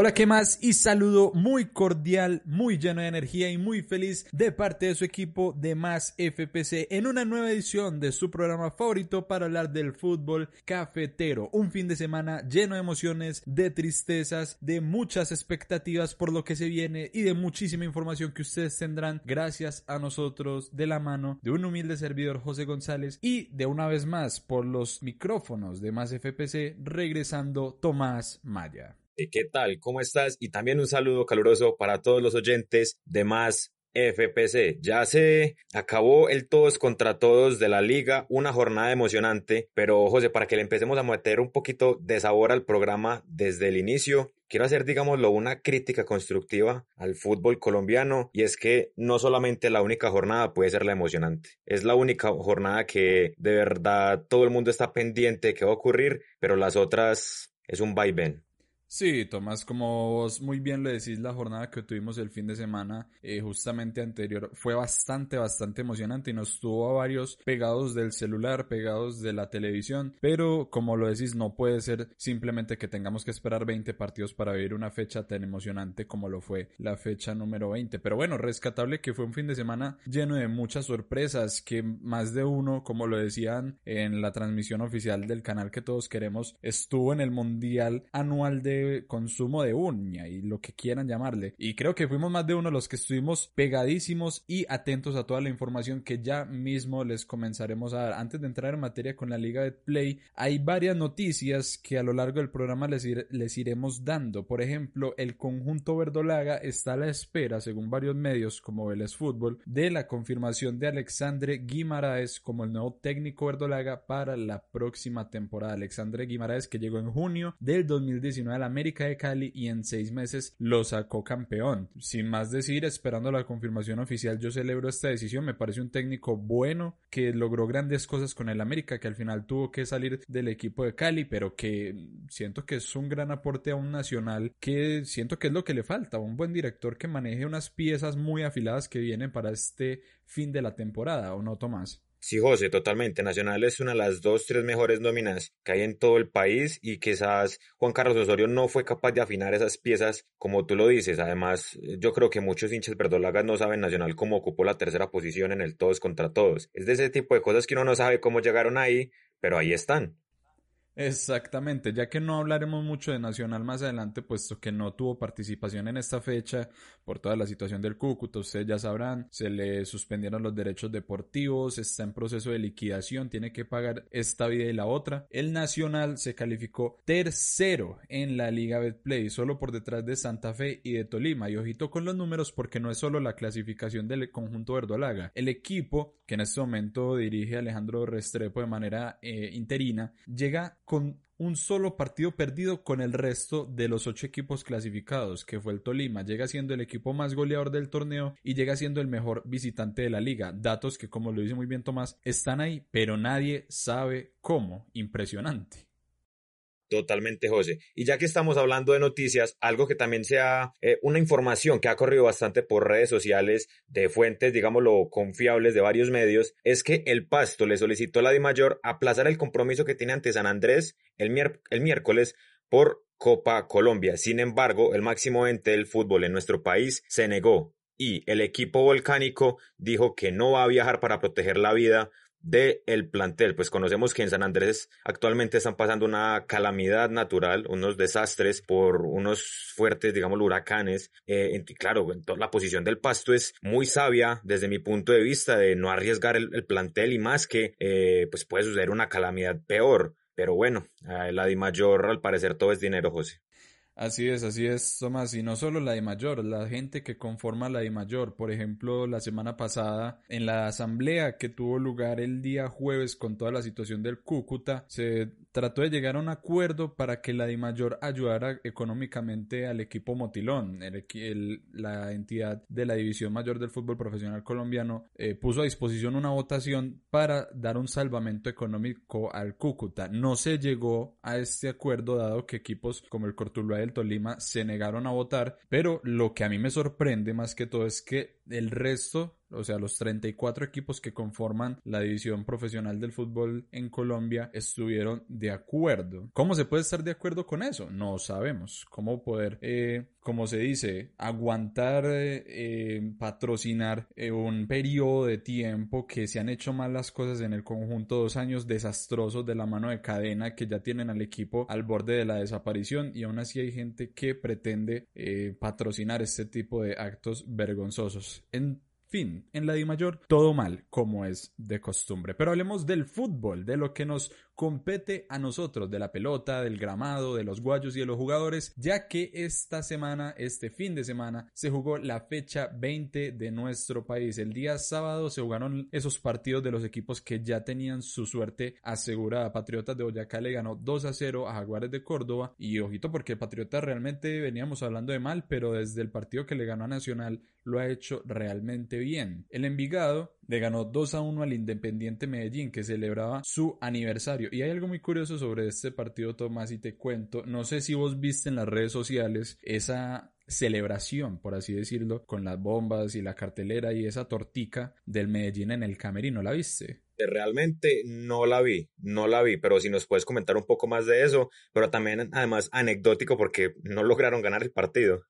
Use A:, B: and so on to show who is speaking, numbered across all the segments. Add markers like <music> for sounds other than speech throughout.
A: Hola, ¿qué más? Y saludo muy cordial, muy lleno de energía y muy feliz de parte de su equipo de Más FPC en una nueva edición de su programa favorito para hablar del fútbol cafetero. Un fin de semana lleno de emociones, de tristezas, de muchas expectativas por lo que se viene y de muchísima información que ustedes tendrán gracias a nosotros de la mano de un humilde servidor José González y de una vez más por los micrófonos de Más FPC regresando Tomás Maya.
B: ¿Qué tal? ¿Cómo estás? Y también un saludo caluroso para todos los oyentes de más FPC. Ya se acabó el todos contra todos de la liga, una jornada emocionante, pero José, para que le empecemos a meter un poquito de sabor al programa desde el inicio, quiero hacer, digámoslo, una crítica constructiva al fútbol colombiano y es que no solamente la única jornada puede ser la emocionante, es la única jornada que de verdad todo el mundo está pendiente de qué va a ocurrir, pero las otras es un vaivén.
A: Sí, Tomás, como vos muy bien le decís, la jornada que tuvimos el fin de semana eh, justamente anterior fue bastante, bastante emocionante y nos tuvo a varios pegados del celular, pegados de la televisión, pero como lo decís, no puede ser simplemente que tengamos que esperar 20 partidos para vivir una fecha tan emocionante como lo fue la fecha número 20. Pero bueno, rescatable que fue un fin de semana lleno de muchas sorpresas, que más de uno, como lo decían en la transmisión oficial del canal que todos queremos, estuvo en el Mundial Anual de consumo de uña y lo que quieran llamarle. Y creo que fuimos más de uno los que estuvimos pegadísimos y atentos a toda la información que ya mismo les comenzaremos a dar. Antes de entrar en materia con la Liga de Play, hay varias noticias que a lo largo del programa les, les iremos dando. Por ejemplo, el conjunto verdolaga está a la espera, según varios medios como Vélez Fútbol, de la confirmación de Alexandre Guimaraes como el nuevo técnico verdolaga para la próxima temporada. Alexandre Guimaraes que llegó en junio del 2019 a la América de Cali y en seis meses lo sacó campeón. Sin más decir, esperando la confirmación oficial, yo celebro esta decisión. Me parece un técnico bueno que logró grandes cosas con el América, que al final tuvo que salir del equipo de Cali, pero que siento que es un gran aporte a un nacional que siento que es lo que le falta. Un buen director que maneje unas piezas muy afiladas que vienen para este fin de la temporada, ¿o no, Tomás?
B: Sí, José, totalmente. Nacional es una de las dos, tres mejores nóminas que hay en todo el país y quizás Juan Carlos Osorio no fue capaz de afinar esas piezas como tú lo dices. Además, yo creo que muchos hinchas verdolagas no saben Nacional cómo ocupó la tercera posición en el todos contra todos. Es de ese tipo de cosas que uno no sabe cómo llegaron ahí, pero ahí están.
A: Exactamente, ya que no hablaremos mucho de Nacional más adelante, puesto que no tuvo participación en esta fecha por toda la situación del Cúcuta, ustedes ya sabrán, se le suspendieron los derechos deportivos, está en proceso de liquidación, tiene que pagar esta vida y la otra. El Nacional se calificó tercero en la Liga Betplay, solo por detrás de Santa Fe y de Tolima. Y ojito con los números porque no es solo la clasificación del conjunto verdolaga. El equipo, que en este momento dirige Alejandro Restrepo de manera eh, interina, llega con un solo partido perdido con el resto de los ocho equipos clasificados, que fue el Tolima. Llega siendo el equipo más goleador del torneo y llega siendo el mejor visitante de la liga. Datos que, como lo dice muy bien Tomás, están ahí, pero nadie sabe cómo. Impresionante.
B: Totalmente, José. Y ya que estamos hablando de noticias, algo que también sea eh, una información que ha corrido bastante por redes sociales de fuentes, digámoslo, confiables de varios medios, es que el Pasto le solicitó a la DIMAYOR aplazar el compromiso que tiene ante San Andrés el, el miércoles por Copa Colombia. Sin embargo, el máximo ente del fútbol en nuestro país se negó y el equipo volcánico dijo que no va a viajar para proteger la vida de el plantel. Pues conocemos que en San Andrés actualmente están pasando una calamidad natural, unos desastres por unos fuertes, digamos, huracanes. Eh, claro, la posición del pasto es muy sabia desde mi punto de vista de no arriesgar el, plantel y más que eh, pues puede suceder una calamidad peor. Pero bueno, la Di Mayor al parecer todo es dinero, José.
A: Así es, así es, Tomás. Y no solo la de mayor, la gente que conforma la de mayor. Por ejemplo, la semana pasada, en la asamblea que tuvo lugar el día jueves con toda la situación del Cúcuta, se trató de llegar a un acuerdo para que la de mayor ayudara económicamente al equipo Motilón. la entidad de la División Mayor del Fútbol Profesional Colombiano eh, puso a disposición una votación para dar un salvamento económico al Cúcuta. No se llegó a este acuerdo dado que equipos como el Cortuluá Tolima se negaron a votar, pero lo que a mí me sorprende más que todo es que el resto o sea, los 34 equipos que conforman la división profesional del fútbol en Colombia estuvieron de acuerdo. ¿Cómo se puede estar de acuerdo con eso? No sabemos. ¿Cómo poder, eh, como se dice, aguantar, eh, patrocinar eh, un periodo de tiempo que se han hecho mal las cosas en el conjunto, dos años desastrosos de la mano de cadena que ya tienen al equipo al borde de la desaparición y aún así hay gente que pretende patrocinar este tipo de actos vergonzosos. En fin, en la Di Mayor todo mal, como es de costumbre. Pero hablemos del fútbol, de lo que nos compete a nosotros, de la pelota, del gramado, de los guayos y de los jugadores, ya que esta semana, este fin de semana, se jugó la fecha 20 de nuestro país. El día sábado se jugaron esos partidos de los equipos que ya tenían su suerte asegurada. Patriotas de Boyacá le ganó 2 a 0 a Jaguares de Córdoba y ojito porque Patriotas realmente veníamos hablando de mal, pero desde el partido que le ganó a Nacional lo ha hecho realmente bien. El Envigado le ganó 2 a 1 al Independiente Medellín que celebraba su aniversario. Y hay algo muy curioso sobre este partido, Tomás, y te cuento. No sé si vos viste en las redes sociales esa celebración, por así decirlo, con las bombas y la cartelera y esa tortica del Medellín en el camerino. ¿La viste?
B: Realmente no la vi, no la vi, pero si nos puedes comentar un poco más de eso, pero también además anecdótico porque no lograron ganar el partido.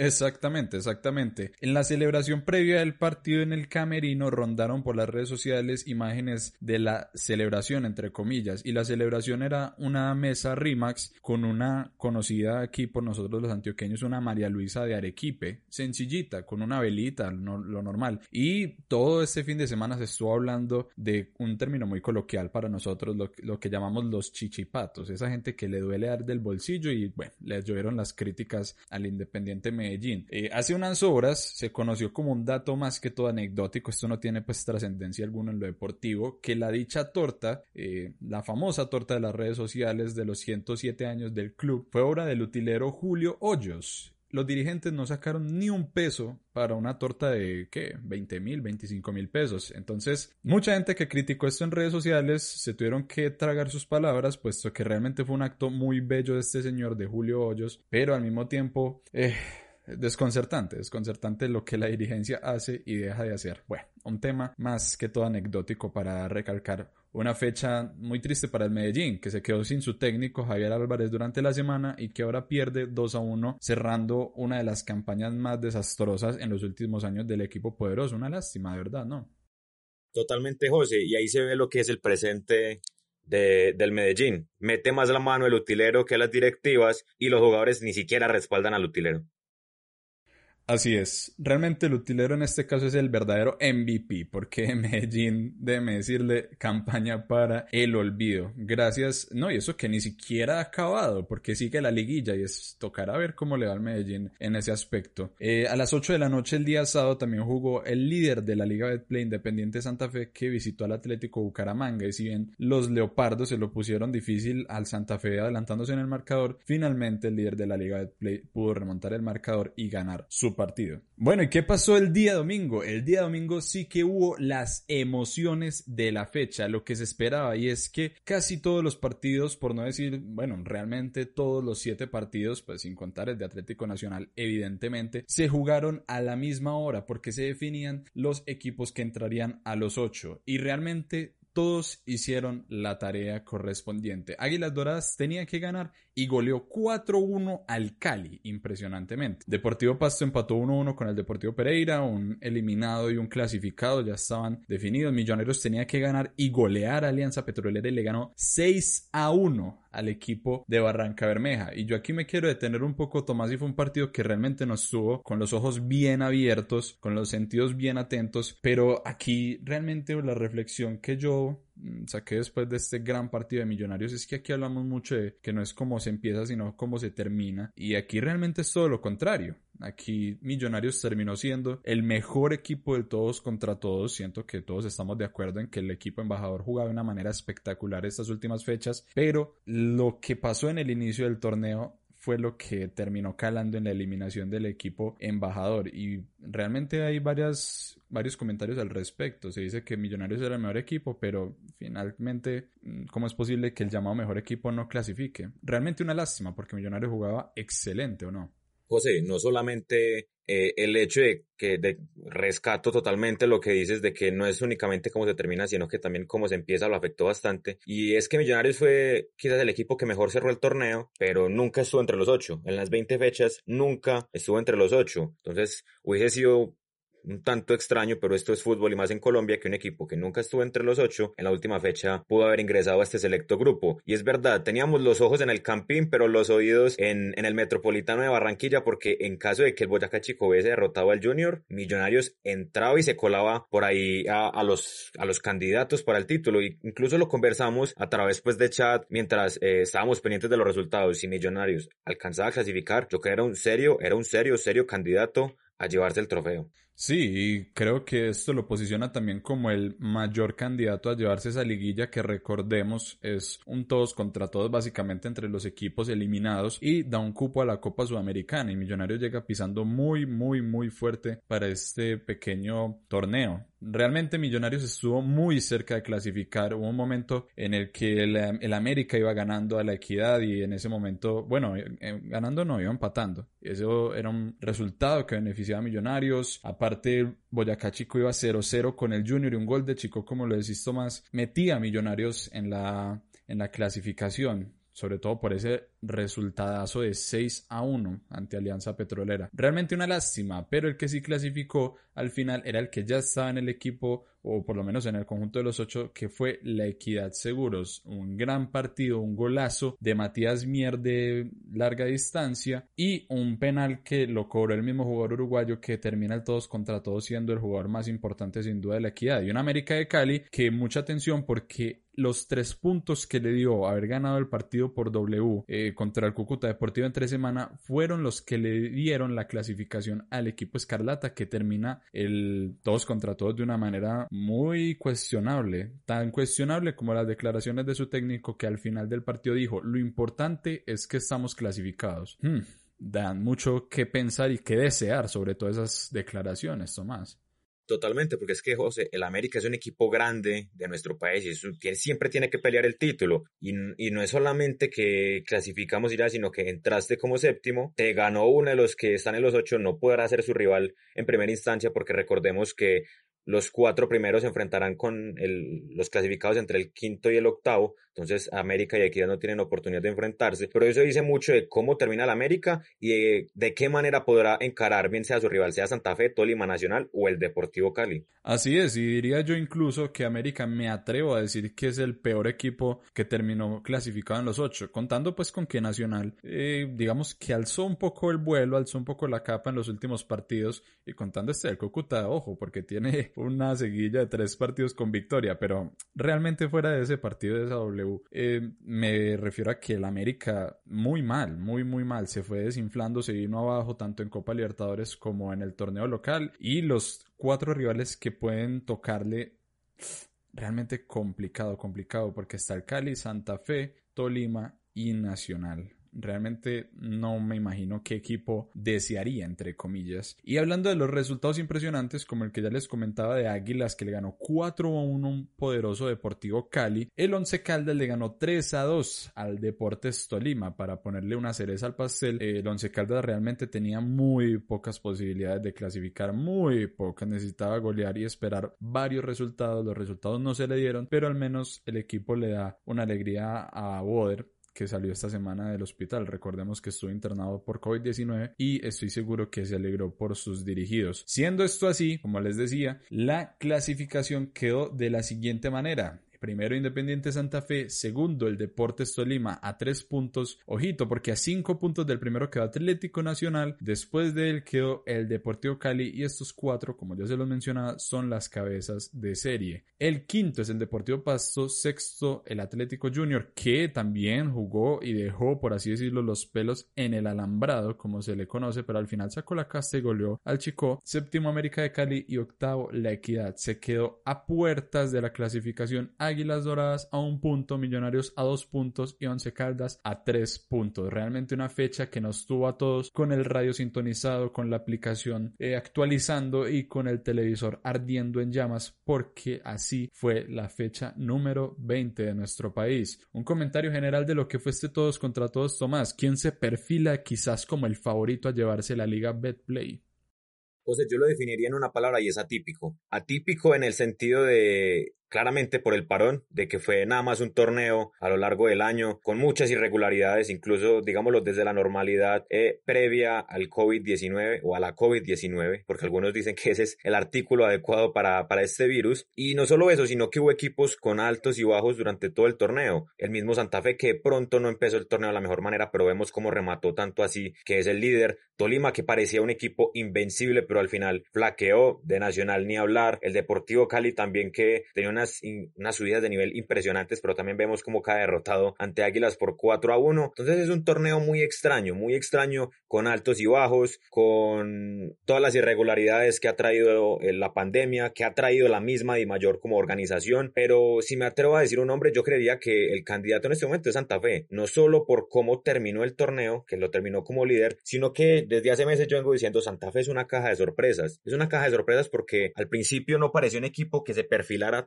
A: Exactamente, exactamente. En la celebración previa del partido en el Camerino rondaron por las redes sociales imágenes de la celebración, entre comillas, y la celebración era una mesa RIMAX con una conocida aquí por nosotros los antioqueños, una María Luisa de Arequipe, sencillita, con una velita, lo normal. Y todo este fin de semana se estuvo hablando de un término muy coloquial para nosotros, lo, que llamamos los chichipatos, esa gente que le duele dar del bolsillo y bueno, les llovieron las críticas al Independiente Medellín. Eh, hace unas horas se conoció como un dato más que todo anecdótico, esto no tiene pues trascendencia alguna en lo deportivo, que la dicha torta, eh, la famosa torta de las redes sociales de los 107 años del club, fue obra del utilero Julio Hoyos los dirigentes no sacaron ni un peso para una torta de, ¿qué? 20 mil, 25 mil pesos. Entonces, mucha gente que criticó esto en redes sociales se tuvieron que tragar sus palabras, puesto que realmente fue un acto muy bello de este señor, de Julio Hoyos, pero al mismo tiempo, eh, desconcertante, desconcertante lo que la dirigencia hace y deja de hacer. Bueno, un tema más que todo anecdótico para recalcar una fecha muy triste para el Medellín, que se quedó sin su técnico Javier Álvarez durante la semana y que ahora pierde 2 a 1, cerrando una de las campañas más desastrosas en los últimos años del equipo poderoso. Una lástima, de verdad, ¿no?
B: Totalmente, José, y ahí se ve lo que es el presente de, del Medellín. Mete más la mano el utilero que las directivas y los jugadores ni siquiera respaldan al utilero.
A: Así es. Realmente el utilero en este caso es el verdadero MVP, porque <laughs> Medellín, déjeme decirle, campaña para el olvido. Gracias. No, y eso que ni siquiera ha acabado, porque sigue la liguilla y es tocará ver cómo le va al Medellín en ese aspecto. Eh, a las 8 de la noche el día sábado también jugó el líder de la Liga Betplay Independiente Santa Fe que visitó al Atlético Bucaramanga. Y si bien los Leopardos se lo pusieron difícil al Santa Fe adelantándose en el marcador, finalmente el líder de la Liga Betplay pudo remontar el marcador y ganar su partido. Bueno, ¿y qué pasó el día domingo? El día domingo sí que hubo las emociones de la fecha, lo que se esperaba, y es que casi todos los partidos, por no decir, bueno, realmente todos los siete partidos, pues sin contar el de Atlético Nacional, evidentemente, se jugaron a la misma hora porque se definían los equipos que entrarían a los ocho. Y realmente todos hicieron la tarea correspondiente. Águilas Doradas tenía que ganar y goleó 4-1 al Cali, impresionantemente. Deportivo Pasto empató 1-1 con el Deportivo Pereira, un eliminado y un clasificado ya estaban definidos. Milloneros tenía que ganar y golear a Alianza Petrolera y le ganó 6-1 al equipo de Barranca Bermeja. Y yo aquí me quiero detener un poco, Tomás, y fue un partido que realmente nos tuvo con los ojos bien abiertos, con los sentidos bien atentos, pero aquí realmente la reflexión que yo saqué después de este gran partido de Millonarios es que aquí hablamos mucho de que no es cómo se empieza, sino cómo se termina. Y aquí realmente es todo lo contrario. Aquí Millonarios terminó siendo el mejor equipo de todos contra todos. Siento que todos estamos de acuerdo en que el equipo embajador jugaba de una manera espectacular estas últimas fechas, pero lo que pasó en el inicio del torneo fue lo que terminó calando en la eliminación del equipo embajador y realmente hay varias, varios comentarios al respecto. Se dice que Millonarios era el mejor equipo, pero finalmente, mm, ¿cómo es posible que el llamado mejor equipo no clasifique? Realmente una lástima porque Millonarios jugaba excelente o no.
B: José, no solamente eh, el hecho de que de rescato totalmente lo que dices de que no es únicamente cómo se termina, sino que también cómo se empieza lo afectó bastante. Y es que Millonarios fue quizás el equipo que mejor cerró el torneo, pero nunca estuvo entre los ocho. En las 20 fechas nunca estuvo entre los ocho. Entonces hubiese sido un tanto extraño, pero esto es fútbol y más en Colombia que un equipo que nunca estuvo entre los ocho en la última fecha pudo haber ingresado a este selecto grupo. Y es verdad, teníamos los ojos en el Campín, pero los oídos en, en el Metropolitano de Barranquilla, porque en caso de que el Boyacá Chico hubiese derrotado al Junior, Millonarios entraba y se colaba por ahí a, los, a los candidatos para el título. Y incluso lo conversamos a través pues de chat mientras eh, estábamos pendientes de los resultados. y Millonarios alcanzaba a clasificar, yo creo que era un serio, era un serio, serio candidato a llevarse el trofeo.
A: Sí, y creo que esto lo posiciona también como el mayor candidato a llevarse esa liguilla que recordemos es un todos contra todos básicamente entre los equipos eliminados y da un cupo a la Copa Sudamericana y Millonarios llega pisando muy muy muy fuerte para este pequeño torneo. Realmente Millonarios estuvo muy cerca de clasificar. Hubo un momento en el que el, América iba ganando a la Equidad y en ese momento, bueno, eh, eh, ganando no, iba empatando. Eso era un resultado que beneficiaba a Millonarios. Aparte, Boyacá Chico iba 0-0 con el Junior y un gol de Chico, como lo decís Tomás, metía a Millonarios en la, en la clasificación sobre todo por ese resultadazo de 6 a 1 ante Alianza Petrolera. Realmente una lástima, pero el que sí clasificó al final era el que ya estaba en el equipo, o por lo menos en el conjunto de los ocho, que fue la Equidad Seguros. Un gran partido, un golazo de Matías Mier de larga distancia y un penal que lo cobró el mismo jugador uruguayo que termina el todos contra todos siendo el jugador más importante sin duda de la Equidad. Y un América de Cali que mucha atención porque los tres puntos que le dio haber ganado el partido por W eh, contra el Cúcuta Deportivo en tres semanas fueron los que le dieron la clasificación al equipo Escarlata que termina el todos contra todos de una manera muy cuestionable, tan cuestionable como las declaraciones de su técnico que al final del partido dijo lo importante es que estamos clasificados. Hmm, dan mucho que pensar y que desear sobre todas esas declaraciones, Tomás.
B: Totalmente, porque es que, José, el América es un equipo grande de nuestro país y siempre tiene que pelear el título. Y, no es solamente que clasificamos ya, sino que entraste como séptimo, te ganó uno de los que están en los ocho, no podrá ser su rival en primera instancia, porque recordemos que los cuatro primeros se enfrentarán con los clasificados entre el quinto y el octavo. Entonces, América y Equidad no tienen oportunidad de enfrentarse. Pero eso dice mucho de cómo termina el América y de, qué manera podrá encarar, bien sea su rival, sea Santa Fe, Tolima Nacional o el Deportivo Cali.
A: Así es, y diría yo incluso que América me atrevo a decir que es el peor equipo que terminó clasificado en los ocho, contando pues con que Nacional, eh, digamos que alzó un poco el vuelo, alzó un poco la capa en los últimos partidos y contando este del Cúcuta, ojo, porque tiene <laughs> una seguilla de tres partidos con victoria, pero realmente fuera de ese partido de esa Eh, me refiero a que el América muy mal, muy muy mal, se fue desinflando, se vino abajo tanto en Copa Libertadores como en el torneo local y los cuatro rivales que pueden tocarle realmente complicado, complicado, porque está el Cali, Santa Fe, Tolima y Nacional. Realmente no me imagino qué equipo desearía, entre comillas. Y hablando de los resultados impresionantes, como el que ya les comentaba de Águilas, que le ganó 4 a 1 un poderoso Deportivo Cali, el Once Caldas le ganó 3 a 2 al Deportes Tolima. Para ponerle una cereza al pastel, el Once Caldas realmente tenía muy pocas posibilidades de clasificar, muy pocas. Necesitaba golear y esperar varios resultados. Los resultados no se le dieron, pero al menos el equipo le da una alegría a Boder que salió esta semana del hospital. Recordemos que estuvo internado por COVID-19 y estoy seguro que se alegró por sus dirigidos. Siendo esto así, como les decía, la clasificación quedó de la siguiente manera. Primero Independiente Santa Fe, segundo el Deportes Tolima a tres puntos. Ojito, porque a cinco puntos del primero quedó Atlético Nacional, después de él quedó el Deportivo Cali y estos cuatro, como ya se los mencionaba, son las cabezas de serie. El quinto es el Deportivo Pasto, sexto el Atlético Junior, que también jugó y dejó, por así decirlo, los pelos en el alambrado, como se le conoce, pero al final sacó la casta y goleó al Chico. Séptimo América de Cali y octavo la Equidad. Se quedó a puertas de la clasificación Águilas Doradas a un punto, Millonarios a dos puntos y Once Caldas a tres puntos. Realmente una fecha que nos tuvo a todos con el radio sintonizado, con la aplicación eh, actualizando y con el televisor ardiendo en llamas, porque así fue la fecha número 20 de nuestro país. Un comentario general de lo que fue este todos contra todos, Tomás. ¿Quién se perfila quizás como el favorito a llevarse la liga Betplay?
B: José, yo lo definiría en una palabra y es atípico. Atípico en el sentido de claramente por el parón, de que fue nada más un torneo a lo largo del año con muchas irregularidades, incluso digámoslo desde la normalidad eh, previa al COVID-19 o a la COVID-19, porque algunos dicen que ese es el artículo adecuado para, para este virus. Y no solo eso, sino que hubo equipos con altos y bajos durante todo el torneo. El mismo Santa Fe que pronto no empezó el torneo de la mejor manera, pero vemos cómo remató tanto así, que es el líder. Tolima que parecía un equipo invencible, pero al final flaqueó de Nacional ni hablar. El Deportivo Cali también que tenía una unas, subidas de nivel impresionantes, pero también vemos cómo cae derrotado ante Águilas por 4 a 1. Entonces es un torneo muy extraño, muy extraño, con altos y bajos, con todas las irregularidades que ha traído eh, la pandemia, que ha traído la misma y mayor como organización. Pero si me atrevo a decir un nombre, yo creería que el candidato en este momento es Santa Fe, no solo por cómo terminó el torneo, que lo terminó como líder, sino que desde hace meses yo vengo diciendo Santa Fe es una caja de sorpresas. Es una caja de sorpresas porque al principio no pareció un equipo que se perfilara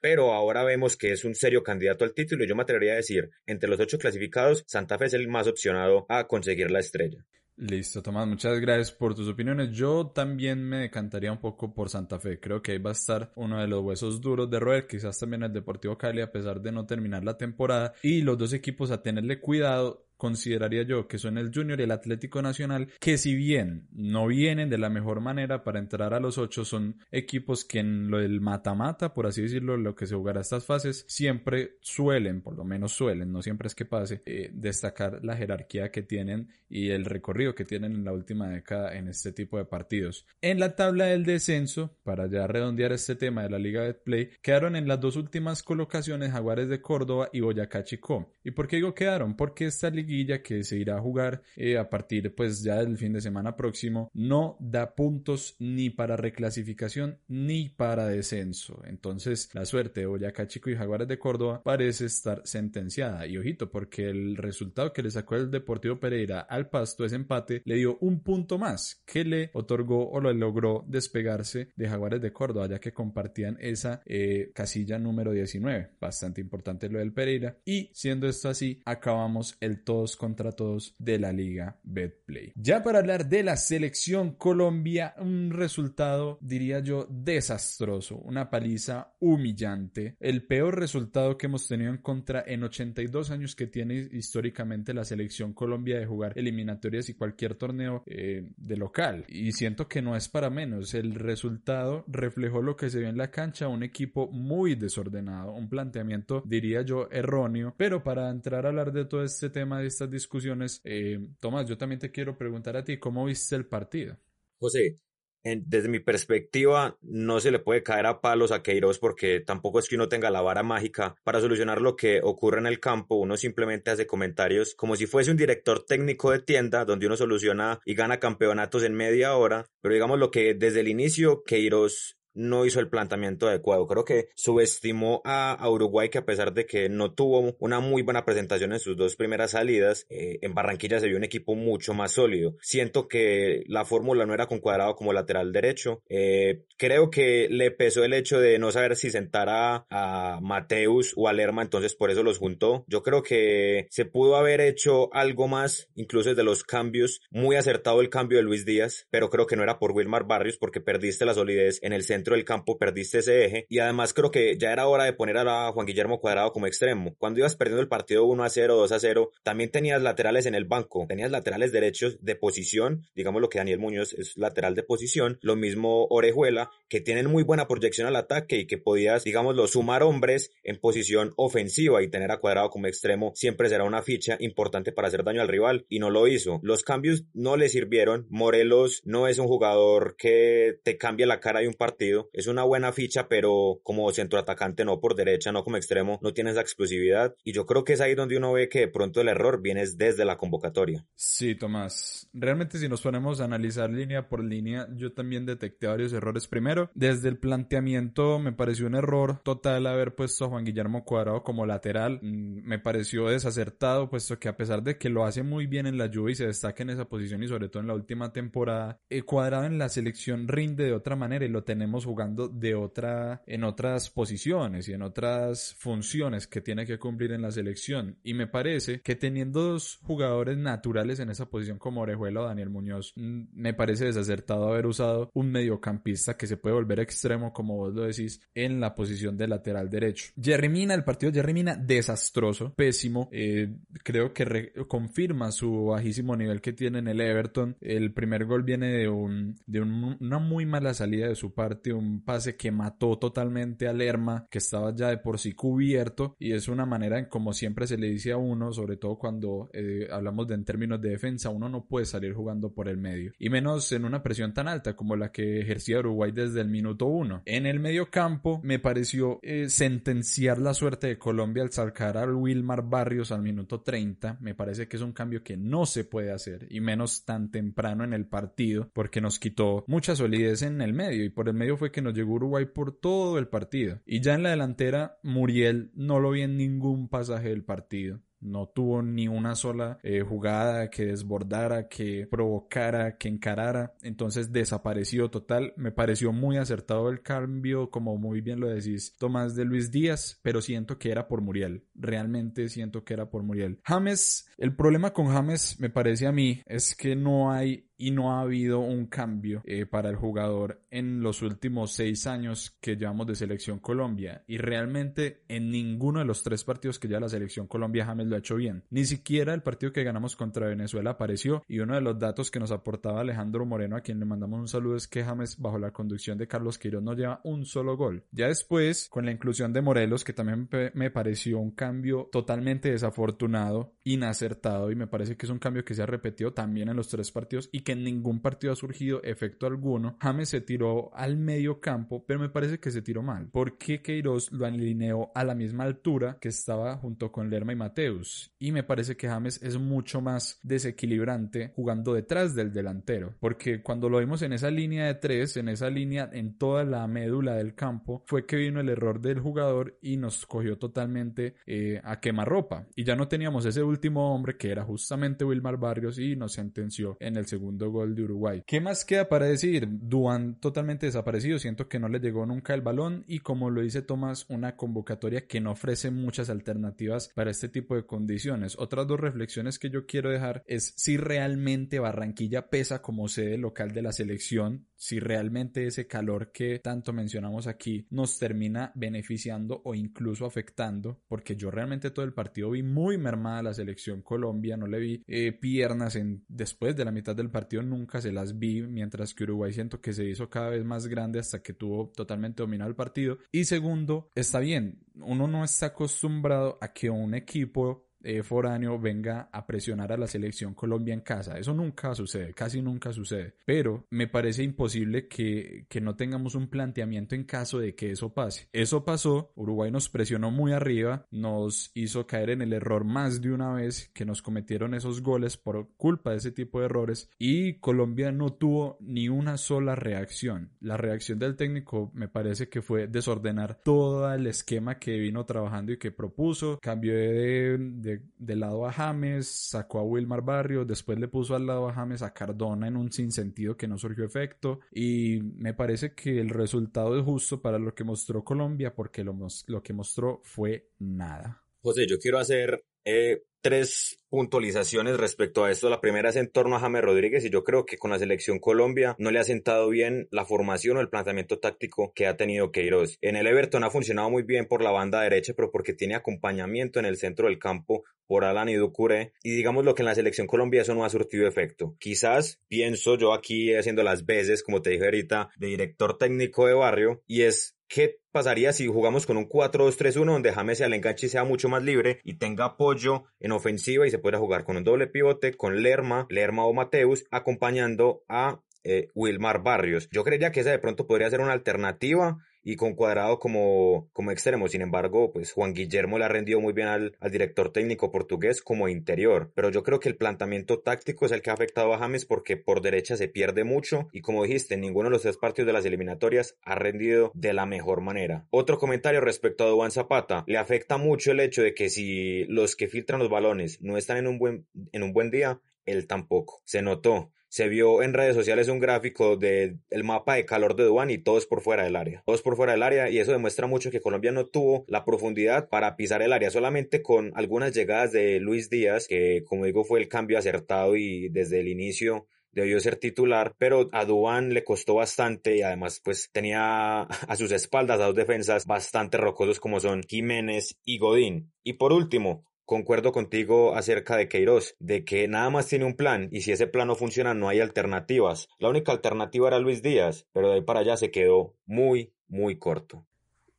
B: pero ahora vemos que es un serio candidato al título y yo me atrevería a decir, entre los ocho clasificados, Santa Fe es el más opcionado a conseguir la estrella.
A: Listo, Tomás, muchas gracias por tus opiniones. Yo también me decantaría un poco por Santa Fe. Creo que ahí va a estar uno de los huesos duros de roer, quizás también el Deportivo Cali, a pesar de no terminar la temporada. Y los dos equipos a tenerle cuidado consideraría yo que son el Junior y el Atlético Nacional, que si bien no vienen de la mejor manera para entrar a los ocho, son equipos que en lo del mata-mata, por así decirlo, lo que se jugará estas fases, siempre suelen, por lo menos suelen, no siempre es que pase, eh, destacar la jerarquía que tienen y el recorrido que tienen en la última década en este tipo de partidos. En la tabla del descenso, para ya redondear este tema de la Liga de Play, quedaron en las dos últimas colocaciones Jaguares de Córdoba y Boyacá Chicó. ¿Y por qué digo quedaron? Porque esta liga que se irá a jugar eh, a partir pues ya del fin de semana próximo no da puntos ni para reclasificación ni para descenso. Entonces la suerte de Boyacá Chico y Jaguares de Córdoba parece estar sentenciada. Y ojito, porque el resultado que le sacó el Deportivo Pereira al Pasto, ese empate, le dio un punto más que le otorgó o lo logró despegarse de Jaguares de Córdoba, ya que compartían esa eh, casilla número 19. Bastante importante lo del Pereira. Y siendo esto así, acabamos el todo contra todos de la liga Betplay. Ya para hablar de la selección Colombia, un resultado diría yo desastroso, una paliza humillante, el peor resultado que hemos tenido en contra en 82 años que tiene históricamente la selección Colombia de jugar eliminatorias y cualquier torneo eh, de local. Y siento que no es para menos, el resultado reflejó lo que se vio en la cancha, un equipo muy desordenado, un planteamiento diría yo erróneo, pero para entrar a hablar de todo este tema estas discusiones, eh, Tomás, yo también te quiero preguntar a ti, ¿cómo viste el partido?
B: José, desde mi perspectiva, no se le puede caer a palos a Queiroz porque tampoco es que uno tenga la vara mágica para solucionar lo que ocurre en el campo. Uno simplemente hace comentarios como si fuese un director técnico de tienda donde uno soluciona y gana campeonatos en media hora. Pero digamos lo que desde el inicio Queiroz no hizo el planteamiento adecuado. Creo que subestimó a, Uruguay que a pesar de que no tuvo una muy buena presentación en sus dos primeras salidas, eh, en Barranquilla se vio un equipo mucho más sólido. Siento que la fórmula no era con cuadrado como lateral derecho. Eh, creo que le pesó el hecho de no saber si sentar a, a Mateus o a Lerma, entonces por eso los juntó. Yo creo que se pudo haber hecho algo más, incluso desde los cambios. Muy acertado el cambio de Luis Díaz, pero creo que no era por Wilmar Barrios porque perdiste la solidez en el centro centro del campo perdiste ese eje y además creo que ya era hora de poner a Juan Guillermo Cuadrado como extremo. Cuando ibas perdiendo el partido 1 a 0, 2 a 0, también tenías laterales en el banco, tenías laterales derechos de posición, digamos lo que Daniel Muñoz es lateral de posición, lo mismo Orejuela, que tienen muy buena proyección al ataque y que podías, digámoslo, sumar hombres en posición ofensiva y tener a Cuadrado como extremo siempre será una ficha importante para hacer daño al rival y no lo hizo. Los cambios no le sirvieron. Morelos no es un jugador que te cambie la cara de un partido. Es una buena ficha, pero como centroatacante no por derecha, no como extremo, no tiene esa exclusividad. Y yo creo que es ahí donde uno ve que de pronto el error viene desde la convocatoria.
A: Sí, Tomás. Realmente si nos ponemos a analizar línea por línea, yo también detecté varios errores. Primero, desde el planteamiento me pareció un error total haber puesto a Juan Guillermo Cuadrado como lateral. Mm, me pareció desacertado, puesto que a pesar de que lo hace muy bien en la lluvia y se destaca en esa posición y sobre todo en la última temporada, eh, Cuadrado en la selección rinde de otra manera y lo tenemos jugando de otra, en otras posiciones y en otras funciones que tiene que cumplir en la selección. Y me parece que teniendo dos jugadores naturales en esa posición como Orejuela o Daniel Muñoz, mm, me parece desacertado haber usado un mediocampista que se puede volver extremo, como vos lo decís, en la posición de lateral derecho. Jerry Mina, el partido de Jerry Mina, desastroso, pésimo. Eh, creo que confirma su bajísimo nivel que tiene en el Everton. El primer gol viene de, un, de una muy mala salida de su parte, un pase que mató totalmente a Lerma, que estaba ya de por sí cubierto, y es una manera en como siempre se le dice a uno, sobre todo cuando eh, hablamos de en términos de defensa, uno no puede salir jugando por el medio, y menos en una presión tan alta como la que ejercía Uruguay desde el minuto uno. En el medio campo me pareció eh, sentenciar la suerte de Colombia al sacar a Wilmar Barrios al minuto 30, me parece que es un cambio que no se puede hacer, y menos tan temprano en el partido, porque nos quitó mucha solidez en el medio, y por el medio fue que nos llegó Uruguay por todo el partido. Y ya en la delantera, Muriel no lo vi en ningún pasaje del partido. No tuvo ni una sola eh, jugada que desbordara, que provocara, que encarara. Entonces desapareció total. Me pareció muy acertado el cambio, como muy bien lo decís, Tomás de Luis Díaz, pero siento que era por Muriel. Realmente siento que era por Muriel. James, el problema con James me parece a mí es que no hay y no ha habido un cambio eh, para el jugador en los últimos seis años que llevamos de selección Colombia. Y realmente en ninguno de los tres partidos que lleva la selección Colombia James lo ha hecho bien. Ni siquiera el partido que ganamos contra Venezuela apareció. Y uno de los datos que nos aportaba Alejandro Moreno a quien le mandamos un saludo es que James bajo la conducción de Carlos Queiroz no lleva un solo gol. Ya después con la inclusión de Morelos que también me pareció un cambio totalmente desafortunado inacertado y me parece que es un cambio que se ha repetido también en los tres partidos y que en ningún partido ha surgido efecto alguno. James se tiró al medio campo, pero me parece que se tiró mal. porque Queiroz lo alineó a la misma altura que estaba junto con Lerma y Mateus? Y me parece que James es mucho más desequilibrante jugando detrás del delantero, porque cuando lo vimos en esa línea de tres, en esa línea en toda la médula del campo, fue que vino el error del jugador y nos cogió totalmente eh, a quemarropa. Y ya no teníamos ese último hombre que era justamente Wilmar Barrios y nos sentenció en el segundo gol de Uruguay. ¿Qué más queda para decir? Duan totalmente desaparecido, siento que no le llegó nunca el balón y como lo dice Tomás, una convocatoria que no ofrece muchas alternativas para este tipo de condiciones. Otras dos reflexiones que yo quiero dejar es si realmente Barranquilla pesa como sede local de la selección, si realmente ese calor que tanto mencionamos aquí nos termina beneficiando o incluso afectando, porque yo realmente todo el partido vi muy mermada la selección Colombia, no le vi eh, piernas en, después de la mitad del partido nunca se las vi, mientras que Uruguay siento que se hizo cada vez más grande hasta que tuvo totalmente dominado el partido. Y segundo, está bien, uno no está acostumbrado a que un equipo eh, foráneo venga a presionar a la selección Colombia en casa. Eso nunca sucede, casi nunca sucede. Pero me parece imposible que, que no tengamos un planteamiento en caso de que eso pase. Eso pasó, Uruguay nos presionó muy arriba, nos hizo caer en el error más de una vez que nos cometieron esos goles por culpa de ese tipo de errores y Colombia no tuvo ni una sola reacción. La reacción del técnico me parece que fue desordenar todo el esquema que vino trabajando y que propuso, cambio de de, lado a James, sacó a Wilmar Barrio, después le puso al lado a James a Cardona en un sinsentido que no surgió efecto y me parece que el resultado es justo para lo que mostró Colombia porque lo, lo que mostró fue nada.
B: José, yo quiero hacer Eh, tres puntualizaciones respecto a esto. La primera es en torno a James Rodríguez y yo creo que con la selección Colombia no le ha sentado bien la formación o el planteamiento táctico que ha tenido Queiroz. En el Everton ha funcionado muy bien por la banda derecha, pero porque tiene acompañamiento en el centro del campo por Alan y Ducuré y digamos lo que en la selección Colombia eso no ha surtido efecto. Quizás pienso yo aquí haciendo las veces, como te dije ahorita, de director técnico de barrio y es ¿Qué pasaría si jugamos con un 4-2-3-1 donde James el enganche sea mucho más libre y tenga apoyo en ofensiva y se pueda jugar con un doble pivote, con Lerma, Lerma o Mateus, acompañando a eh, Wilmar Barrios? Yo creería que esa de pronto podría ser una alternativa y con Cuadrado como, como extremo. Sin embargo, pues Juan Guillermo le ha rendido muy bien al, al, director técnico portugués como interior. Pero yo creo que el planteamiento táctico es el que ha afectado a James porque por derecha se pierde mucho y como dijiste, ninguno de los tres partidos de las eliminatorias ha rendido de la mejor manera. Otro comentario respecto a Duan Zapata. Le afecta mucho el hecho de que si los que filtran los balones no están en un buen, en un buen día, él tampoco. Se notó se vio en redes sociales un gráfico del el mapa de calor de Duan y todos por fuera del área. Todos por fuera del área y eso demuestra mucho que Colombia no tuvo la profundidad para pisar el área, solamente con algunas llegadas de Luis Díaz, que como digo fue el cambio acertado y desde el inicio debió ser titular, pero a Duan le costó bastante y además pues tenía <laughs> a sus espaldas dos defensas bastante rocosos como son Jiménez y Godín. Y por último, Concuerdo contigo acerca de Queiroz, de que nada más tiene un plan y si ese plan no funciona no hay alternativas. La única alternativa era Luis Díaz, pero de ahí para allá se quedó muy, muy corto.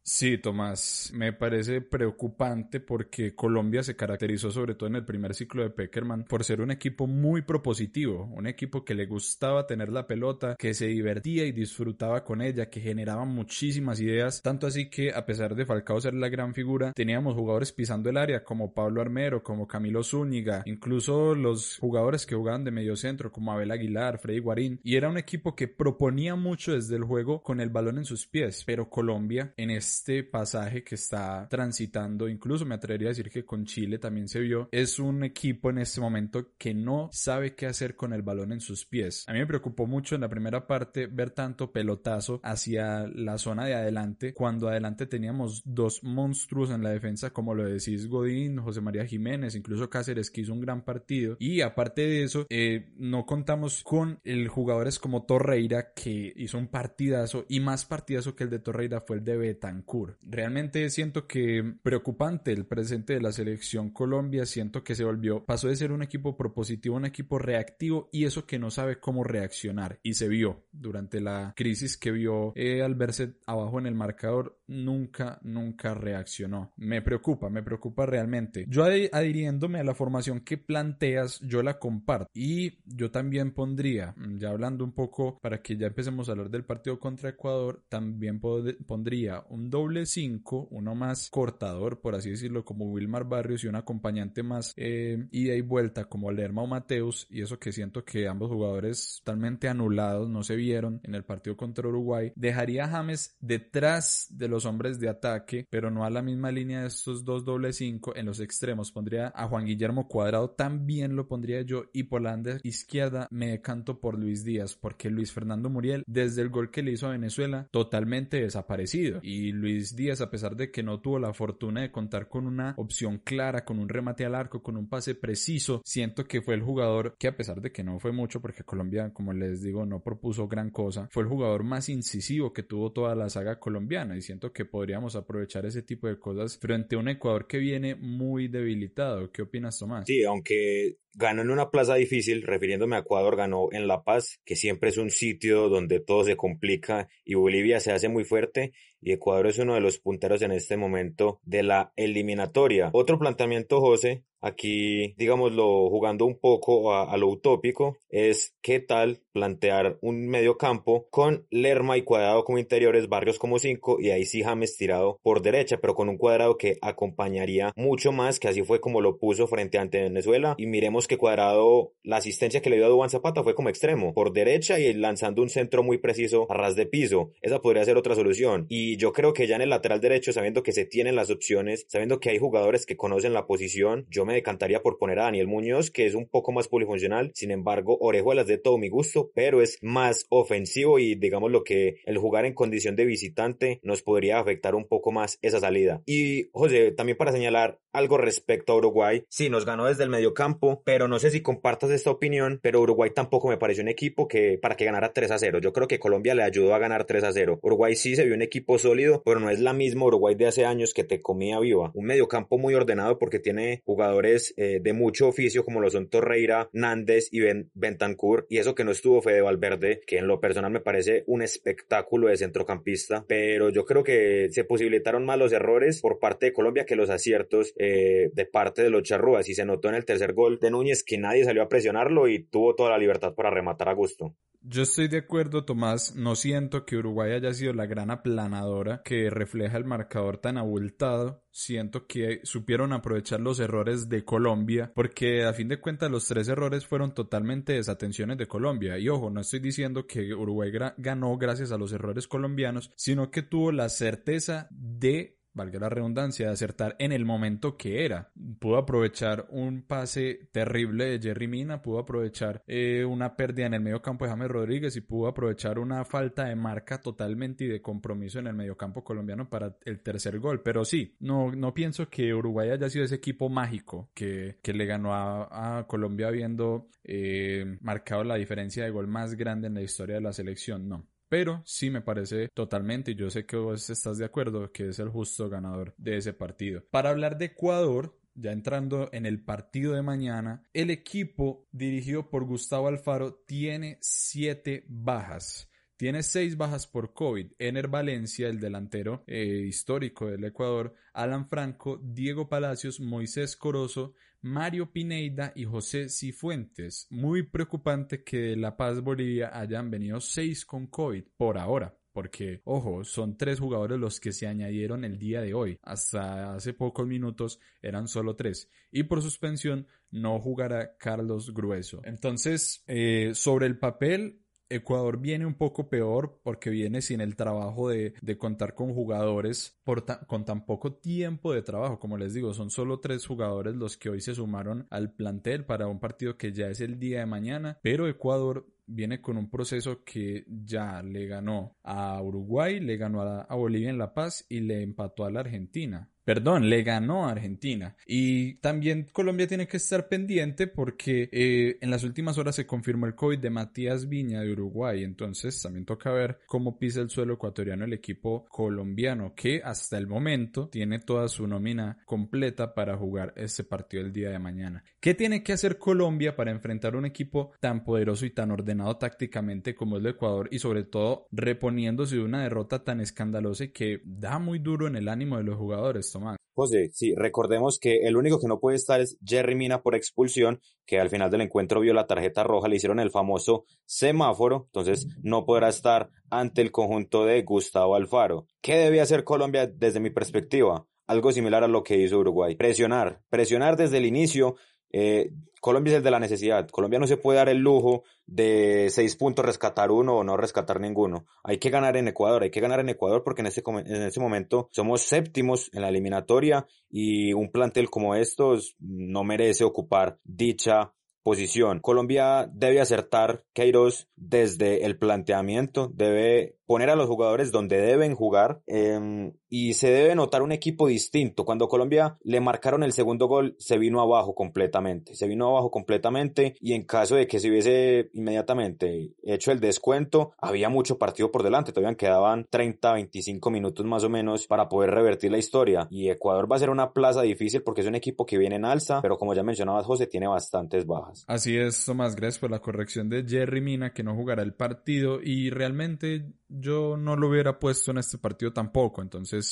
A: Sí, Tomás, me parece preocupante porque Colombia se caracterizó sobre todo en el primer ciclo de Peckerman por ser un equipo muy propositivo, un equipo que le gustaba tener la pelota, que se divertía y disfrutaba con ella, que generaba muchísimas ideas, tanto así que a pesar de Falcao ser la gran figura, teníamos jugadores pisando el área como Pablo Armero, como Camilo Zúñiga, incluso los jugadores que jugaban de medio centro como Abel Aguilar, Freddy Guarín, y era un equipo que proponía mucho desde el juego con el balón en sus pies, pero Colombia en este este pasaje que está transitando, incluso me atrevería a decir que con Chile también se vio, es un equipo en este momento que no sabe qué hacer con el balón en sus pies. A mí me preocupó mucho en la primera parte ver tanto pelotazo hacia la zona de adelante, cuando adelante teníamos dos monstruos en la defensa, como lo decís Godín, José María Jiménez, incluso Cáceres que hizo un gran partido. Y aparte de eso, eh, no contamos con el jugadores como Torreira que hizo un partidazo y más partidazo que el de Torreira fue el de Betancourt Realmente siento que preocupante el presente de la selección Colombia, siento que se volvió, pasó de ser un equipo propositivo a un equipo reactivo y eso que no sabe cómo reaccionar y se vio durante la crisis que vio eh, al verse abajo en el marcador, nunca, nunca reaccionó. Me preocupa, me preocupa realmente. Yo adhiriéndome a la formación que planteas, yo la comparto y yo también pondría, ya hablando un poco para que ya empecemos a hablar del partido contra Ecuador, también pondría un doble 5, uno más cortador, por así decirlo, como Wilmar Barrios y un acompañante más eh, ida y vuelta como Lerma o Mateus, y eso que siento que ambos jugadores totalmente anulados, no se vieron en el partido contra Uruguay, dejaría a James detrás de los hombres de ataque, pero no a la misma línea de estos dos doble 5 en los extremos. Pondría a Juan Guillermo Cuadrado, también lo pondría yo, y por la izquierda me decanto por Luis Díaz, porque Luis Fernando Muriel, desde el gol que le hizo a Venezuela, totalmente desaparecido. Y Luis Díaz, a pesar de que no tuvo la fortuna de contar con una opción clara, con un remate al arco, con un pase preciso, siento que fue el jugador que a pesar de que no fue mucho, porque Colombia, como les digo, no propuso gran cosa, fue el jugador más incisivo que tuvo toda la saga colombiana y siento que podríamos aprovechar ese tipo de cosas frente a un Ecuador que viene muy debilitado. ¿Qué opinas, Tomás?
B: Sí, aunque ganó en una plaza difícil, refiriéndome a Ecuador, ganó en La Paz, que siempre es un sitio donde todo se complica y Bolivia se hace muy fuerte y Ecuador es uno de los punteros en este momento de la eliminatoria. Otro planteamiento, José, aquí, digámoslo, jugando un poco a, lo utópico, es qué tal plantear un medio campo con Lerma y Cuadrado como interiores, Barrios como cinco y ahí sí James tirado por derecha, pero con un cuadrado que acompañaría mucho más, que así fue como lo puso frente ante Venezuela. Y miremos que Cuadrado, la asistencia que le dio a Dubán Zapata fue como extremo, por derecha y lanzando un centro muy preciso a ras de piso. Esa podría ser otra solución. Y yo creo que ya en el lateral derecho, sabiendo que se tienen las opciones, sabiendo que hay jugadores que conocen la posición, yo me decantaría por poner a Daniel Muñoz, que es un poco más polifuncional. Sin embargo, Orejuelas de todo mi gusto, pero es más ofensivo y digamos lo que el jugar en condición de visitante nos podría afectar un poco más esa salida. Y José, también para señalar algo respecto a Uruguay. Sí, nos ganó desde el mediocampo, pero no sé si compartas esta opinión, pero Uruguay tampoco me pareció un equipo que para que ganara 3 a 0. Yo creo que Colombia le ayudó a ganar 3 a 0. Uruguay sí se vio un equipo sólido, pero no es la misma Uruguay de hace años que te comía viva. Un mediocampo muy ordenado porque tiene jugadores eh, de mucho oficio como lo son Torreira, Nández y ben Bentancur, y eso que no estuvo Fede Valverde, que en lo personal me parece un espectáculo de centrocampista, pero yo creo que se posibilitaron más los errores por parte de Colombia que los aciertos eh, de parte de los charrúas, y se notó en el tercer gol de Núñez que nadie salió a presionarlo y tuvo toda la libertad para rematar a gusto.
A: Yo estoy de acuerdo, Tomás. No siento que Uruguay haya sido la gran aplanadora que refleja el marcador tan abultado. Siento que supieron aprovechar los errores de Colombia, porque a fin de cuentas los tres errores fueron totalmente desatenciones de Colombia. Y ojo, no estoy diciendo que Uruguay ganó gracias a los errores colombianos, sino que tuvo la certeza de valga la redundancia, de acertar en el momento que era. Pudo aprovechar un pase terrible de Jerry Mina, pudo aprovechar eh, una pérdida en el medio campo de James Rodríguez y pudo aprovechar una falta de marca totalmente y de compromiso en el medio campo colombiano para el tercer gol. Pero sí, no, no pienso que Uruguay haya sido ese equipo mágico que, que le ganó a, Colombia habiendo eh, marcado la diferencia de gol más grande en la historia de la selección. No, pero sí me parece totalmente, y yo sé que vos estás de acuerdo, que es el justo ganador de ese partido. Para hablar de Ecuador, ya entrando en el partido de mañana, el equipo dirigido por Gustavo Alfaro tiene siete bajas. Tiene seis bajas por COVID. Ener Valencia, el delantero eh, histórico del Ecuador, Alan Franco, Diego Palacios, Moisés Corozo, Mario Pineida y José Cifuentes. Muy preocupante que de La Paz Bolivia hayan venido seis con COVID por ahora. Porque, ojo, son tres jugadores los que se añadieron el día de hoy. Hasta hace pocos minutos eran solo tres. Y por suspensión no jugará Carlos Grueso. Entonces, eh, sobre el papel, Ecuador viene un poco peor porque viene sin el trabajo de, contar con jugadores con tan poco tiempo de trabajo. Como les digo, son solo tres jugadores los que hoy se sumaron al plantel para un partido que ya es el día de mañana. Pero Ecuador viene con un proceso que ya le ganó a Uruguay, le ganó a Bolivia en La Paz y le empató a la Argentina. Perdón, le ganó a Argentina. Y también Colombia tiene que estar pendiente porque eh, en las últimas horas se confirmó el COVID de Matías Viña de Uruguay. Entonces también toca ver cómo pisa el suelo ecuatoriano el equipo colombiano que hasta el momento tiene toda su nómina completa para jugar este partido el día de mañana. ¿Qué tiene que hacer Colombia para enfrentar un equipo tan poderoso y tan ordenado tácticamente como es el Ecuador y sobre todo reponiéndose de una derrota tan escandalosa y que da muy duro en el ánimo de los jugadores?
B: José, sí, recordemos que el único que no puede estar es Jerry Mina por expulsión, que al final del encuentro vio la tarjeta roja, le hicieron el famoso semáforo, entonces no podrá estar ante el conjunto de Gustavo Alfaro. ¿Qué debe hacer Colombia desde mi perspectiva? Algo similar a lo que hizo Uruguay. Presionar, presionar desde el inicio, eh, Colombia es el de la necesidad. Colombia no se puede dar el lujo de seis puntos rescatar uno o no rescatar ninguno. Hay que ganar en Ecuador, hay que ganar en Ecuador porque en este, en este momento somos séptimos en la eliminatoria y un plantel como estos no merece ocupar dicha posición. Colombia debe acertar Queiroz desde el planteamiento, debe poner a los jugadores donde deben jugar em, y se debe notar un equipo distinto. Cuando Colombia le marcaron el segundo gol, se vino abajo completamente, se vino abajo completamente y en caso de que se hubiese inmediatamente hecho el descuento, había mucho partido por delante, todavía quedaban 30, 25 minutos más o menos para poder revertir la historia y Ecuador va a ser una plaza difícil porque es un equipo que viene en alza, pero como ya mencionabas José, tiene bastantes bajas.
A: Así es, Tomás, gracias por la corrección de Jerry Mina que no jugará el partido y realmente yo no lo hubiera puesto en este partido tampoco. Entonces,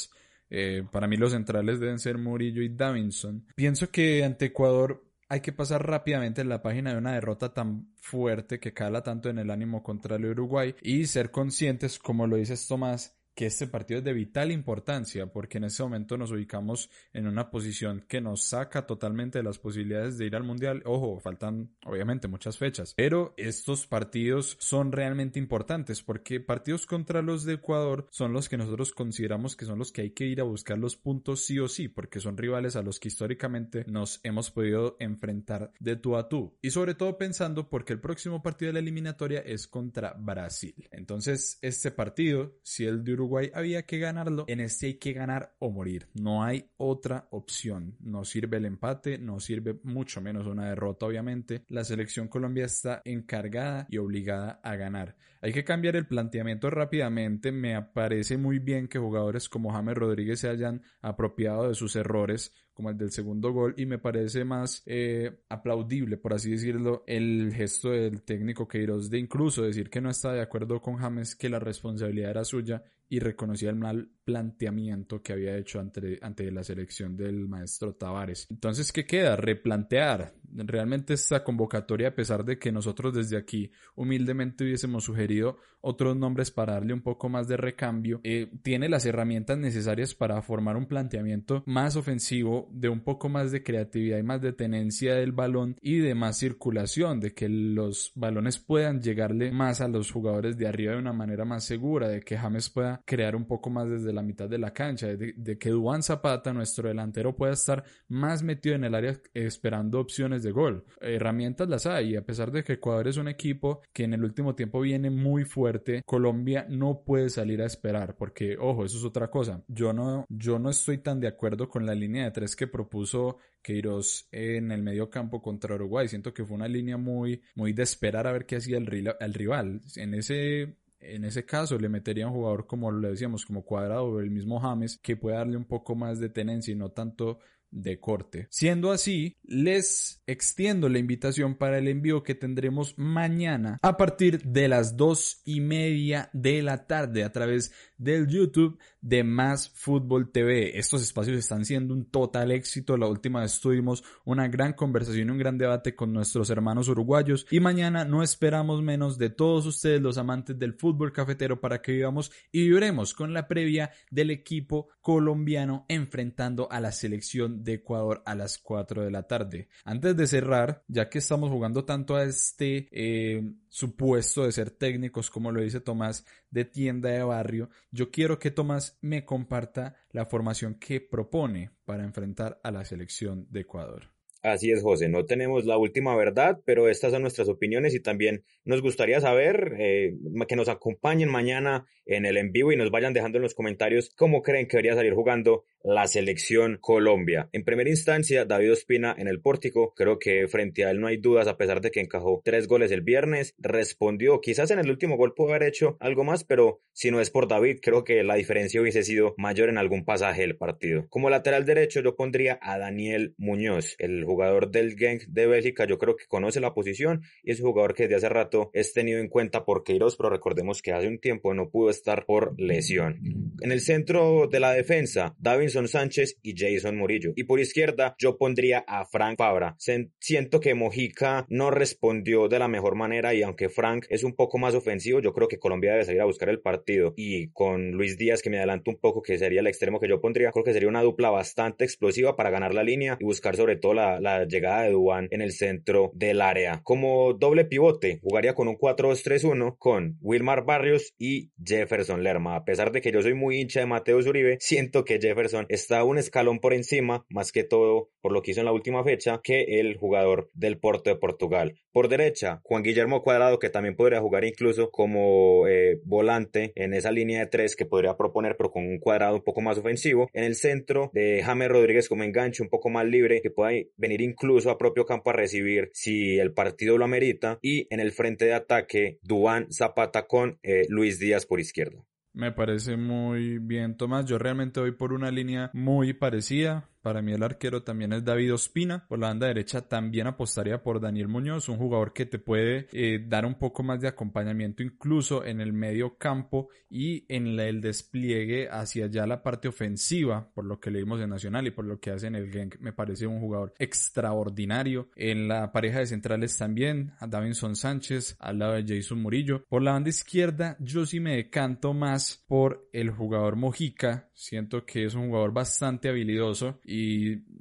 A: eh, para mí los centrales deben ser Murillo y Davinson. Pienso que ante Ecuador hay que pasar rápidamente en la página de una derrota tan fuerte que cala tanto en el ánimo contra el Uruguay y ser conscientes, como lo dices Tomás, que este partido es de vital importancia porque en ese momento nos ubicamos en una posición que nos saca totalmente de las posibilidades de ir al mundial. Ojo, faltan obviamente muchas fechas, pero estos partidos son realmente importantes porque partidos contra los de Ecuador son los que nosotros consideramos que son los que hay que ir a buscar los puntos sí o sí porque son rivales a los que históricamente nos hemos podido enfrentar de tú a tú y sobre todo pensando porque el próximo partido de la eliminatoria es contra Brasil. Entonces, este partido, si el de Uruguay había que ganarlo, en este hay que ganar o morir. No hay otra opción. No sirve el empate, no sirve mucho menos una derrota, obviamente. La selección Colombia está encargada y obligada a ganar. Hay que cambiar el planteamiento rápidamente. Me parece muy bien que jugadores como James Rodríguez se hayan apropiado de sus errores como el del segundo gol y me parece más eh, aplaudible, por así decirlo, el gesto del técnico Queiroz de incluso decir que no está de acuerdo con James, que la responsabilidad era suya y reconocía el mal planteamiento que había hecho ante, ante la selección del maestro Tavares. Entonces, ¿qué queda? Replantear realmente esta convocatoria, a pesar de que nosotros desde aquí humildemente hubiésemos sugerido otros nombres para darle un poco más de recambio, eh, tiene las herramientas necesarias para formar un planteamiento más ofensivo, de un poco más de creatividad y más de tenencia del balón y de más circulación, de que los balones puedan llegarle más a los jugadores de arriba de una manera más segura, de que James pueda crear un poco más desde la mitad de la cancha, de, que Duan Zapata, nuestro delantero, pueda estar más metido en el área esperando opciones de gol. Herramientas las hay, y a pesar de que Ecuador es un equipo que en el último tiempo viene muy fuerte, Colombia no puede salir a esperar, porque, ojo, eso es otra cosa. Yo no, yo no estoy tan de acuerdo con la línea de tres que propuso Queiroz en el medio campo contra Uruguay. Siento que fue una línea muy, muy de esperar a ver qué hacía el, rival. En ese en ese caso le metería un jugador como le decíamos, como Cuadrado o el mismo James, que puede darle un poco más de tenencia y no tanto de corte. Siendo así, les extiendo la invitación para el envío que tendremos mañana a partir de las dos y media de la tarde a través del YouTube de Más Fútbol TV. Estos espacios están siendo un total éxito. La última vez tuvimos una gran conversación y un gran debate con nuestros hermanos uruguayos y mañana no esperamos menos de todos ustedes los amantes del fútbol cafetero para que vivamos y viviremos con la previa del equipo colombiano enfrentando a la selección de Ecuador a las 4 de la tarde. Antes de cerrar, ya que estamos jugando tanto a este eh, supuesto de ser técnicos, como lo dice Tomás, de tienda de barrio, yo quiero que Tomás me comparta la formación que propone para enfrentar a la selección de Ecuador.
B: Así es, José, no tenemos la última verdad, pero estas son nuestras opiniones y también nos gustaría saber eh, que nos acompañen mañana en el en vivo y nos vayan dejando en los comentarios cómo creen que debería salir jugando la selección Colombia. En primera instancia, David Ospina en el pórtico, creo que frente a él no hay dudas, a pesar de que encajó tres goles el viernes, respondió, quizás en el último gol pudo haber hecho algo más, pero si no es por David, creo que la diferencia hubiese sido mayor en algún pasaje del partido. Como lateral derecho, yo pondría a Daniel Muñoz, el del Genk de Bélgica, yo creo que conoce la posición y es un jugador que desde hace rato es tenido en cuenta por Queiroz, pero recordemos que hace un tiempo no pudo estar por lesión. En el centro de la defensa, David Sánchez y Jason Murillo. Y por izquierda yo pondría a Frank Fabra. Siento que Mojica no respondió de la mejor manera y aunque Frank es un poco más ofensivo, yo creo que Colombia debe salir a buscar el partido. Y con Luis Díaz, que me adelanto un poco, que sería el extremo que yo pondría, creo que sería una dupla bastante explosiva para ganar la línea y buscar sobre todo la, la llegada de Duan en el centro del área. Como doble pivote, jugaría con un 4-2-3-1 con Wilmar Barrios y Jefferson Lerma. A pesar de que yo soy muy hincha de Mateo Uribe, <laughs> siento que Jefferson está un escalón por encima, más que todo por lo que hizo en la última fecha, que el jugador del Porto de Portugal. Por derecha, Juan Guillermo Cuadrado, que también podría jugar incluso como eh, volante en esa línea de tres que podría proponer, pero con un cuadrado un poco más ofensivo. En el centro, de James Rodríguez como enganche, un poco más libre, que pueda venir incluso a propio campo a recibir si el partido lo amerita. Y en el frente de ataque, Duan Zapata con eh, Luis Díaz por izquierda.
A: Me parece muy bien, Tomás. Yo realmente voy por una línea muy parecida. Para mí el arquero también es David Ospina. Por la banda derecha también apostaría por Daniel Muñoz, un jugador que te puede eh, dar un poco más de acompañamiento incluso en el medio campo y en el despliegue hacia allá la parte ofensiva, por lo que leímos en Nacional y por lo que hace en el Genk. Me parece un jugador extraordinario. En la pareja de centrales también, a Davinson Sánchez, al lado de Jason Murillo. Por la banda izquierda, yo sí me decanto más por el jugador Mojica. Siento que es un jugador bastante habilidoso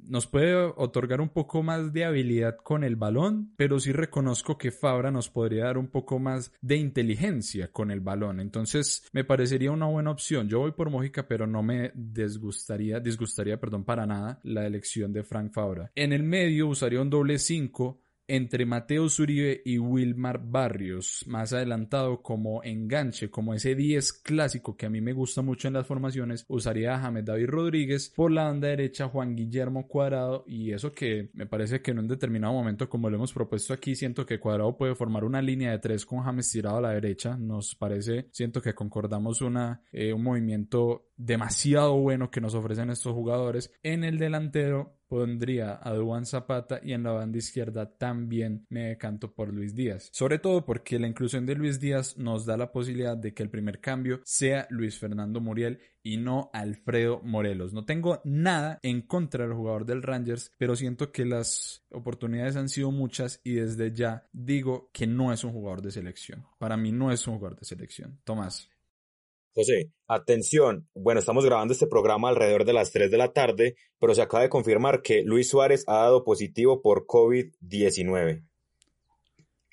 A: nos puede otorgar un poco más de habilidad con el balón, pero sí reconozco que Fabra nos podría dar un poco más de inteligencia con el balón. Entonces me parecería una buena opción. Yo voy por Mójica, pero no me disgustaría, disgustaría, perdón, para nada la elección de Frank Fabra. En el medio usaría un doble 5 entre Mateo Zuribe y Wilmar Barrios, más adelantado como enganche, como ese 10 clásico que a mí me gusta mucho en las formaciones, usaría a James David Rodríguez, por la banda derecha Juan Guillermo Cuadrado y eso que me parece que en un determinado momento, como lo hemos propuesto aquí, siento que Cuadrado puede formar una línea de tres con James tirado a la derecha, nos parece, siento que concordamos una, eh, un movimiento demasiado bueno que nos ofrecen estos jugadores. En el delantero pondría a Duan Zapata y en la banda izquierda también me decanto por Luis Díaz. Sobre todo porque la inclusión de Luis Díaz nos da la posibilidad de que el primer cambio sea Luis Fernando Muriel y no Alfredo Morelos. No tengo nada en contra del jugador del Rangers, pero siento que las oportunidades han sido muchas y desde ya digo que no es un jugador de selección. Para mí no es un jugador de selección. Tomás.
B: José, atención. Bueno, estamos grabando este programa alrededor de las 3 de la tarde, pero se acaba de confirmar que Luis Suárez ha dado positivo por COVID-19.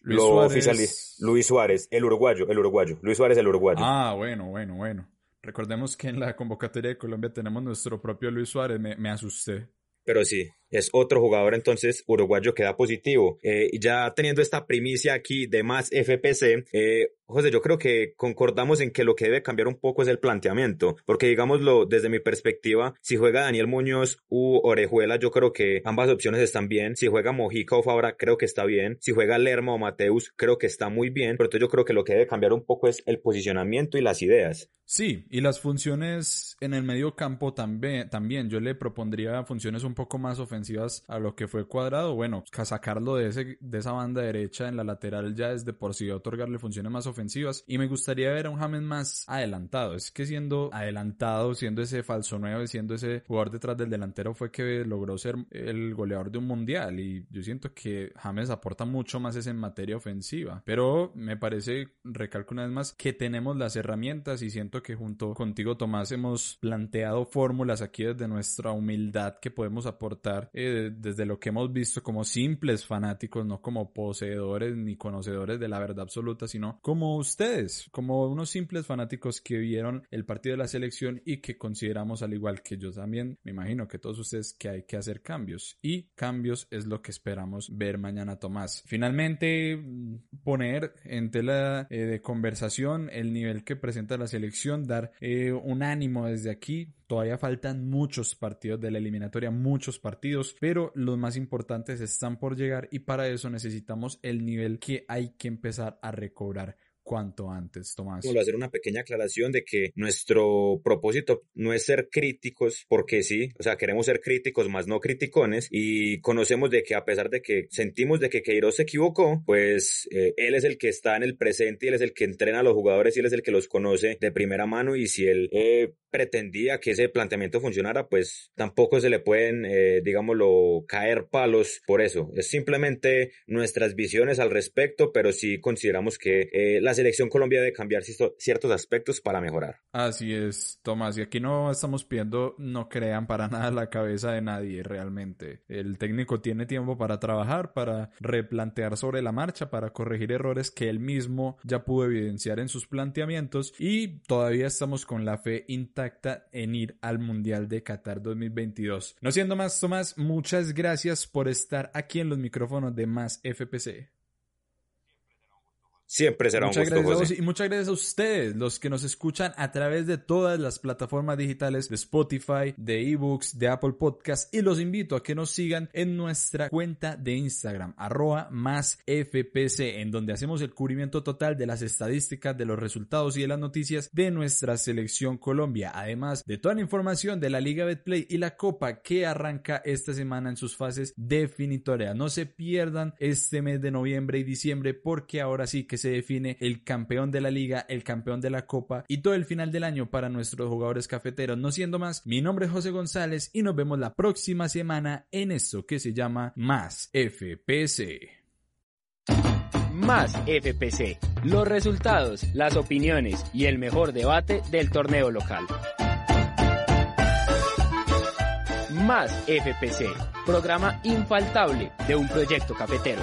B: Luis Lo Suárez... Luis Suárez, el uruguayo, el uruguayo. Luis Suárez, el uruguayo.
A: Ah, bueno, bueno, bueno. Recordemos que en la convocatoria de Colombia tenemos nuestro propio Luis Suárez. Me, me asusté.
B: Pero sí, es otro jugador entonces uruguayo que da positivo. Eh, ya teniendo esta primicia aquí de más FPC, eh, José, yo creo que concordamos en que lo que debe cambiar un poco es el planteamiento, porque digámoslo desde mi perspectiva, si juega Daniel Muñoz u Orejuela, yo creo que ambas opciones están bien. Si juega Mojica o Fabra, creo que está bien. Si juega Lerma o Mateus, creo que está muy bien. Pero entonces yo creo que lo que debe cambiar un poco es el posicionamiento y las ideas.
A: Sí, y las funciones en el medio campo también, también. Yo le propondría funciones un poco más ofensivas a lo que fue cuadrado, bueno, sacarlo de, ese, de esa banda derecha en la lateral ya es de por sí otorgarle funciones más ofensivas y me gustaría ver a un James más adelantado. Es que siendo adelantado, siendo ese falso nuevo, siendo ese jugador detrás del delantero fue que logró ser el goleador de un mundial y yo siento que James aporta mucho más ese en materia ofensiva. Pero me parece, recalco una vez más, que tenemos las herramientas y siento que junto contigo Tomás hemos planteado fórmulas aquí desde nuestra humildad que podemos aportar eh, desde lo que hemos visto como simples fanáticos, no como poseedores ni conocedores de la verdad absoluta, sino como ustedes, como unos simples fanáticos que vieron el partido de la selección y que consideramos al igual que yo también, me imagino que todos ustedes que hay que hacer cambios y cambios es lo que esperamos ver mañana Tomás. Finalmente, poner en tela eh, de conversación el nivel que presenta la selección, dar eh, un ánimo desde aquí, todavía faltan muchos partidos de la eliminatoria, muchos partidos pero los más importantes están por llegar y para eso necesitamos el nivel que hay que empezar a recobrar cuanto antes, Tomás.
B: A hacer una pequeña aclaración de que nuestro propósito no es ser críticos, porque sí, o sea, queremos ser críticos más no criticones y conocemos de que a pesar de que sentimos de que Queiroz se equivocó, pues eh, él es el que está en el presente y él es el que entrena a los jugadores y él es el que los conoce de primera mano y si él eh, pretendía que ese planteamiento funcionara, pues tampoco se le pueden, eh, digámoslo, caer palos por eso. Es simplemente nuestras visiones al respecto, pero sí consideramos que eh, las selección Colombia debe cambiar ciertos aspectos para mejorar.
A: Así es, Tomás. Y aquí no estamos pidiendo, no crean para <laughs> nada la cabeza de nadie realmente. El técnico tiene tiempo para trabajar, para replantear sobre la marcha, para corregir errores que él mismo ya pudo evidenciar en sus planteamientos y todavía estamos con la fe intacta en ir al Mundial de Qatar 2022. No siendo más, Tomás, muchas gracias por estar aquí en los micrófonos de Más FPC.
B: Siempre será
A: muchas
B: un
A: gusto, Y muchas gracias a ustedes, los que nos escuchan a través de todas las plataformas digitales de Spotify, de eBooks, de Apple Podcast. Y los invito a que nos sigan en nuestra cuenta de Instagram, arroba más FPC, en donde hacemos el cubrimiento total de las estadísticas, de los resultados y de las noticias de nuestra selección Colombia. Además de toda la información de la Liga Betplay y la Copa que arranca esta semana en sus fases definitorias. No se pierdan este mes de noviembre y diciembre porque ahora sí que se define el campeón de la liga, el campeón de la copa y todo el final del año para nuestros jugadores cafeteros. No siendo más, mi nombre es José González y nos vemos la próxima semana en esto que se llama Más FPC.
C: Más FPC. Los resultados, las opiniones y el mejor debate del torneo local. Más FPC. Programa infaltable de un proyecto cafetero.